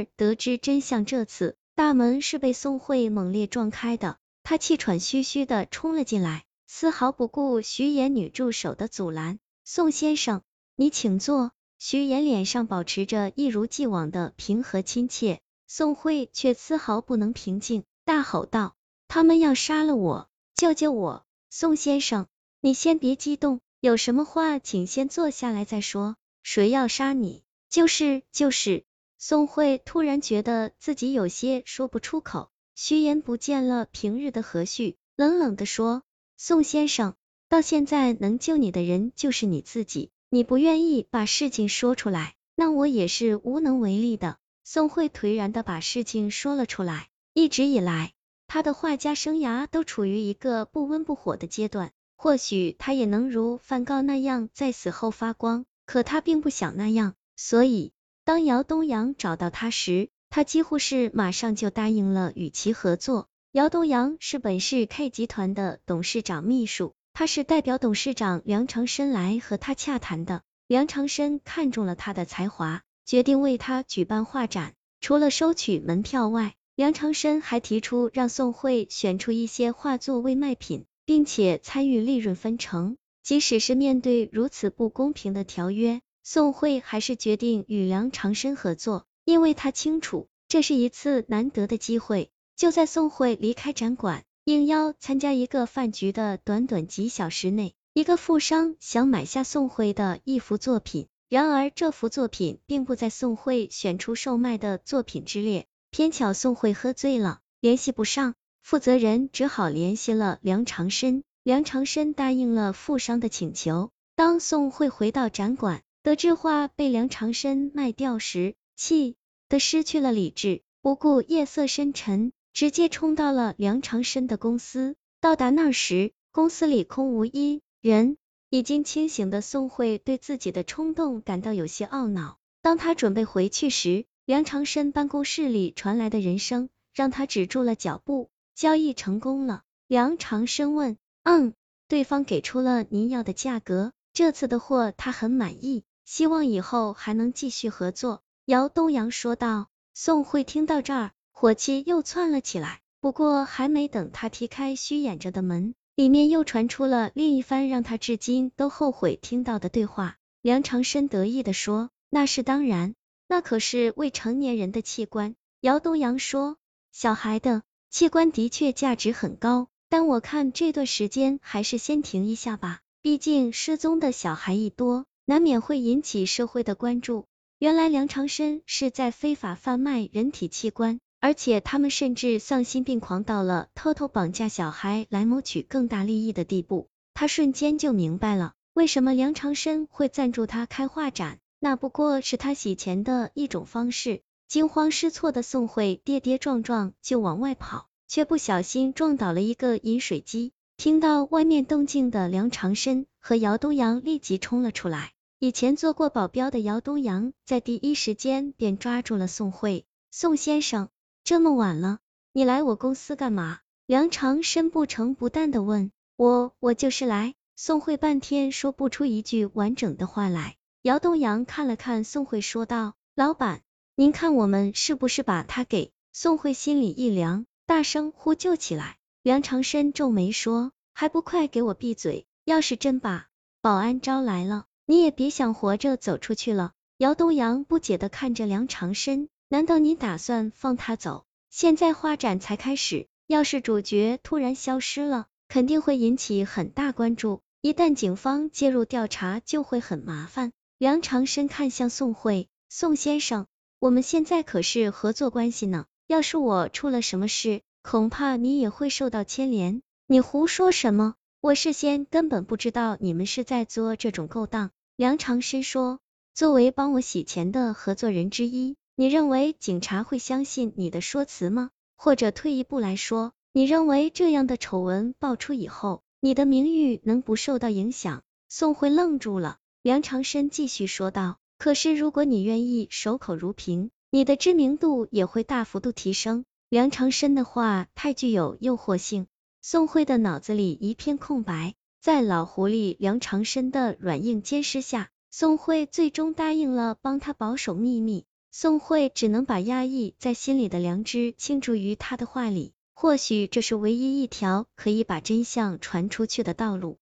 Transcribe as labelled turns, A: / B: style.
A: 而得知真相，这次大门是被宋慧猛烈撞开的，他气喘吁吁的冲了进来，丝毫不顾徐岩女助手的阻拦。宋先生，你请坐。徐岩脸上保持着一如既往的平和亲切，宋慧却丝毫不能平静，大吼道：“他们要杀了我！救救我！宋先生，你先别激动，有什么话请先坐下来再说。谁要杀你？就是就是。”宋慧突然觉得自己有些说不出口。徐岩不见了平日的和煦，冷冷的说：“宋先生，到现在能救你的人就是你自己。”你不愿意把事情说出来，那我也是无能为力的。宋慧颓然的把事情说了出来。一直以来，他的画家生涯都处于一个不温不火的阶段。或许他也能如梵高那样在死后发光，可他并不想那样。所以，当姚东阳找到他时，他几乎是马上就答应了与其合作。姚东阳是本市 K 集团的董事长秘书。他是代表董事长梁长申来和他洽谈的，梁长申看中了他的才华，决定为他举办画展。除了收取门票外，梁长申还提出让宋慧选出一些画作为卖品，并且参与利润分成。即使是面对如此不公平的条约，宋慧还是决定与梁长生合作，因为他清楚这是一次难得的机会。就在宋慧离开展馆。应邀参加一个饭局的短短几小时内，一个富商想买下宋慧的一幅作品，然而这幅作品并不在宋慧选出售卖的作品之列，偏巧宋慧喝醉了，联系不上，负责人只好联系了梁长生，梁长生答应了富商的请求。当宋慧回到展馆，得知画被梁长生卖掉时，气得失去了理智，不顾夜色深沉。直接冲到了梁长生的公司。到达那时，公司里空无一人。已经清醒的宋慧对自己的冲动感到有些懊恼。当他准备回去时，梁长生办公室里传来的人声让他止住了脚步。交易成功了？梁长生问。嗯，对方给出了您要的价格。这次的货他很满意，希望以后还能继续合作。姚东阳说道。宋慧听到这儿。火气又窜了起来，不过还没等他踢开虚掩着的门，里面又传出了另一番让他至今都后悔听到的对话。梁长生得意的说：“那是当然，那可是未成年人的器官。”姚东阳说：“小孩的器官的确价值很高，但我看这段时间还是先停一下吧，毕竟失踪的小孩一多，难免会引起社会的关注。”原来梁长生是在非法贩卖人体器官。而且他们甚至丧心病狂到了偷偷绑架小孩来谋取更大利益的地步。他瞬间就明白了，为什么梁长生会赞助他开画展，那不过是他洗钱的一种方式。惊慌失措的宋慧跌跌撞撞就往外跑，却不小心撞倒了一个饮水机。听到外面动静的梁长生和姚东阳立即冲了出来。以前做过保镖的姚东阳在第一时间便抓住了宋慧，宋先生。这么晚了，你来我公司干嘛？梁长生不承不淡的问。我我就是来。宋慧半天说不出一句完整的话来。姚东阳看了看宋慧，说道：“老板，您看我们是不是把他给？”宋慧心里一凉，大声呼救起来。梁长生皱眉说：“还不快给我闭嘴！要是真把保安招来了，你也别想活着走出去了。”姚东阳不解的看着梁长生。难道你打算放他走？现在画展才开始，要是主角突然消失了，肯定会引起很大关注。一旦警方介入调查，就会很麻烦。梁长生看向宋慧，宋先生，我们现在可是合作关系呢，要是我出了什么事，恐怕你也会受到牵连。你胡说什么？我事先根本不知道你们是在做这种勾当。梁长申说，作为帮我洗钱的合作人之一。你认为警察会相信你的说辞吗？或者退一步来说，你认为这样的丑闻爆出以后，你的名誉能不受到影响？宋慧愣住了，梁长申继续说道：“可是如果你愿意守口如瓶，你的知名度也会大幅度提升。”梁长申的话太具有诱惑性，宋慧的脑子里一片空白。在老狐狸梁长生的软硬兼施下，宋慧最终答应了帮他保守秘密。宋慧只能把压抑在心里的良知倾注于他的话里，或许这是唯一一条可以把真相传出去的道路。